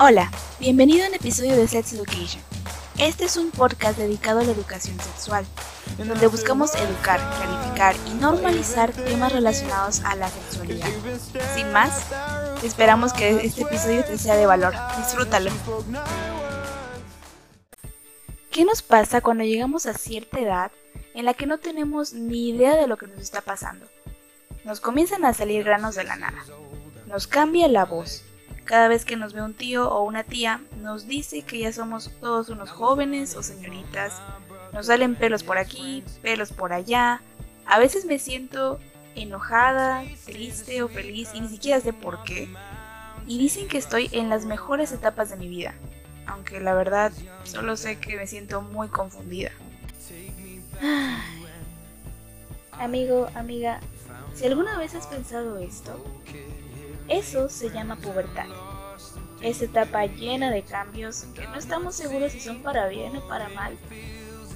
Hola, bienvenido a un episodio de Sex Education. Este es un podcast dedicado a la educación sexual, donde buscamos educar, clarificar y normalizar temas relacionados a la sexualidad. Sin más, esperamos que este episodio te sea de valor. Disfrútalo. ¿Qué nos pasa cuando llegamos a cierta edad en la que no tenemos ni idea de lo que nos está pasando? Nos comienzan a salir granos de la nada. Nos cambia la voz. Cada vez que nos ve un tío o una tía, nos dice que ya somos todos unos jóvenes o señoritas. Nos salen pelos por aquí, pelos por allá. A veces me siento enojada, triste o feliz y ni siquiera sé por qué. Y dicen que estoy en las mejores etapas de mi vida, aunque la verdad solo sé que me siento muy confundida. Amigo, amiga, si alguna vez has pensado esto, eso se llama pubertad. Es etapa llena de cambios que no estamos seguros si son para bien o para mal,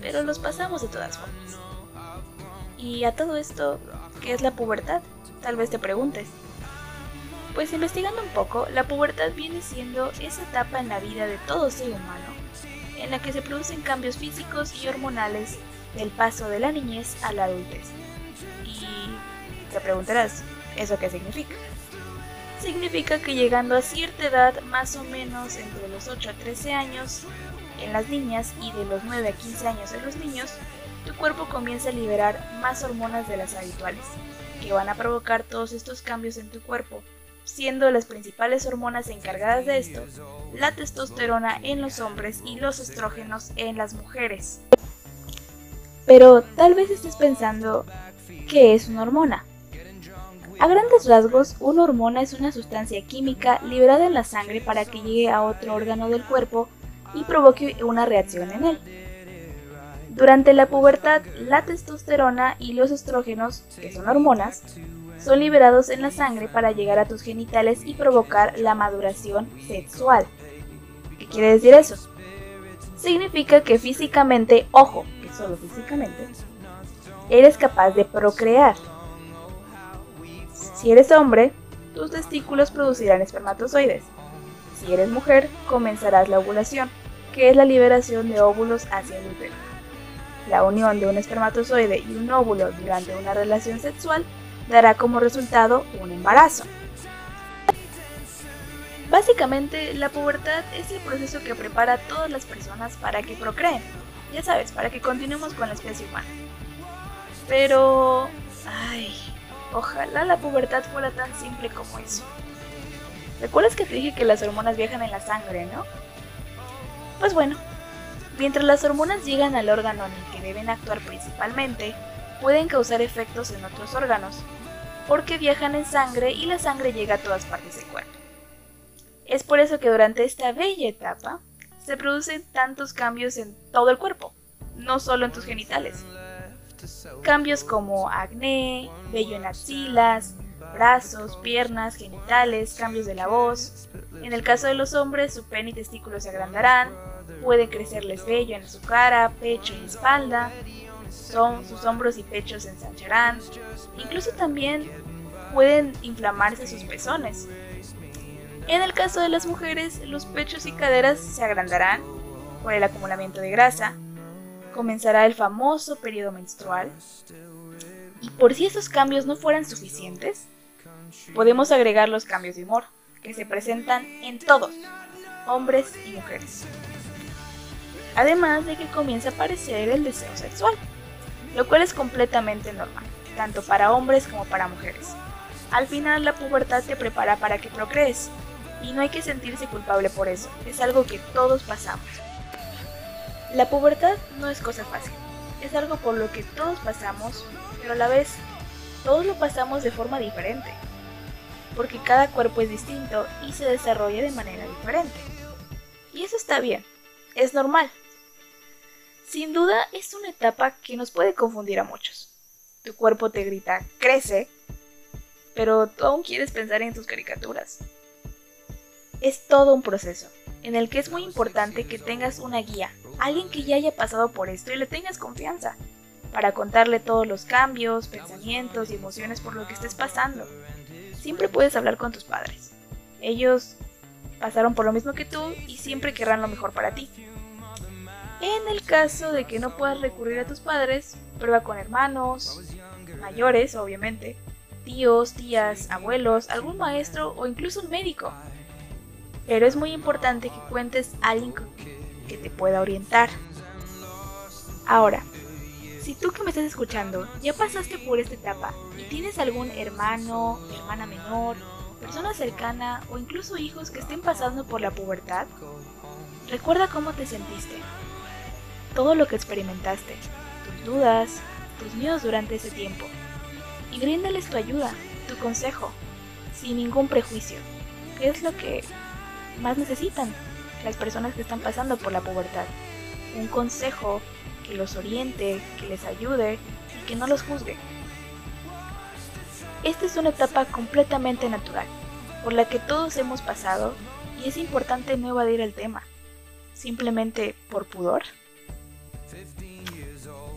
pero los pasamos de todas formas. Y a todo esto, ¿qué es la pubertad? Tal vez te preguntes. Pues investigando un poco, la pubertad viene siendo esa etapa en la vida de todo ser humano en la que se producen cambios físicos y hormonales del paso de la niñez a la adultez. Y te preguntarás, ¿eso qué significa? Significa que llegando a cierta edad, más o menos entre los 8 a 13 años en las niñas y de los 9 a 15 años en los niños, tu cuerpo comienza a liberar más hormonas de las habituales, que van a provocar todos estos cambios en tu cuerpo, siendo las principales hormonas encargadas de esto la testosterona en los hombres y los estrógenos en las mujeres. Pero tal vez estés pensando, ¿qué es una hormona? A grandes rasgos, una hormona es una sustancia química liberada en la sangre para que llegue a otro órgano del cuerpo y provoque una reacción en él. Durante la pubertad, la testosterona y los estrógenos, que son hormonas, son liberados en la sangre para llegar a tus genitales y provocar la maduración sexual. ¿Qué quiere decir eso? Significa que físicamente, ojo, que solo físicamente, eres capaz de procrear. Si eres hombre, tus testículos producirán espermatozoides. Si eres mujer, comenzarás la ovulación, que es la liberación de óvulos hacia el útero. La unión de un espermatozoide y un óvulo durante una relación sexual dará como resultado un embarazo. Básicamente, la pubertad es el proceso que prepara a todas las personas para que procreen, ya sabes, para que continuemos con la especie humana. Pero... Ay, ojalá la pubertad fuera tan simple como eso. ¿Recuerdas que te dije que las hormonas viajan en la sangre, no? Pues bueno, mientras las hormonas llegan al órgano en el que deben actuar principalmente, pueden causar efectos en otros órganos, porque viajan en sangre y la sangre llega a todas partes del cuerpo. Es por eso que durante esta bella etapa se producen tantos cambios en todo el cuerpo, no solo en tus genitales. Cambios como acné, vello en axilas, brazos, piernas, genitales, cambios de la voz. En el caso de los hombres, su pene y testículos se agrandarán, puede crecerles vello en su cara, pecho y espalda, son, sus hombros y pechos se ensancharán, incluso también pueden inflamarse sus pezones. En el caso de las mujeres, los pechos y caderas se agrandarán por el acumulamiento de grasa, comenzará el famoso periodo menstrual, y por si esos cambios no fueran suficientes, podemos agregar los cambios de humor, que se presentan en todos, hombres y mujeres. Además de que comienza a aparecer el deseo sexual, lo cual es completamente normal, tanto para hombres como para mujeres. Al final la pubertad te prepara para que procrees, y no hay que sentirse culpable por eso, es algo que todos pasamos. La pubertad no es cosa fácil, es algo por lo que todos pasamos, pero a la vez todos lo pasamos de forma diferente, porque cada cuerpo es distinto y se desarrolla de manera diferente. Y eso está bien, es normal. Sin duda es una etapa que nos puede confundir a muchos. Tu cuerpo te grita, crece, pero tú aún quieres pensar en tus caricaturas. Es todo un proceso, en el que es muy importante que tengas una guía, alguien que ya haya pasado por esto y le tengas confianza, para contarle todos los cambios, pensamientos y emociones por lo que estés pasando. Siempre puedes hablar con tus padres. Ellos pasaron por lo mismo que tú y siempre querrán lo mejor para ti. En el caso de que no puedas recurrir a tus padres, prueba con hermanos, mayores obviamente, tíos, tías, abuelos, algún maestro o incluso un médico. Pero es muy importante que cuentes a alguien que te pueda orientar. Ahora, si tú que me estás escuchando ya pasaste por esta etapa y tienes algún hermano, hermana menor, persona cercana o incluso hijos que estén pasando por la pubertad, recuerda cómo te sentiste, todo lo que experimentaste, tus dudas, tus miedos durante ese tiempo, y bríndales tu ayuda, tu consejo, sin ningún prejuicio, que es lo que más necesitan las personas que están pasando por la pubertad. Un consejo que los oriente, que les ayude y que no los juzgue. Esta es una etapa completamente natural, por la que todos hemos pasado y es importante no evadir el tema, simplemente por pudor.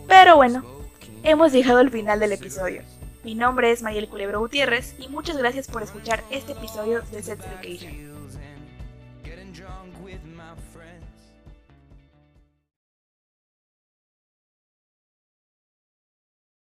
Pero bueno, hemos llegado al final del episodio. Mi nombre es Mariel Culebro Gutiérrez y muchas gracias por escuchar este episodio de Set Education.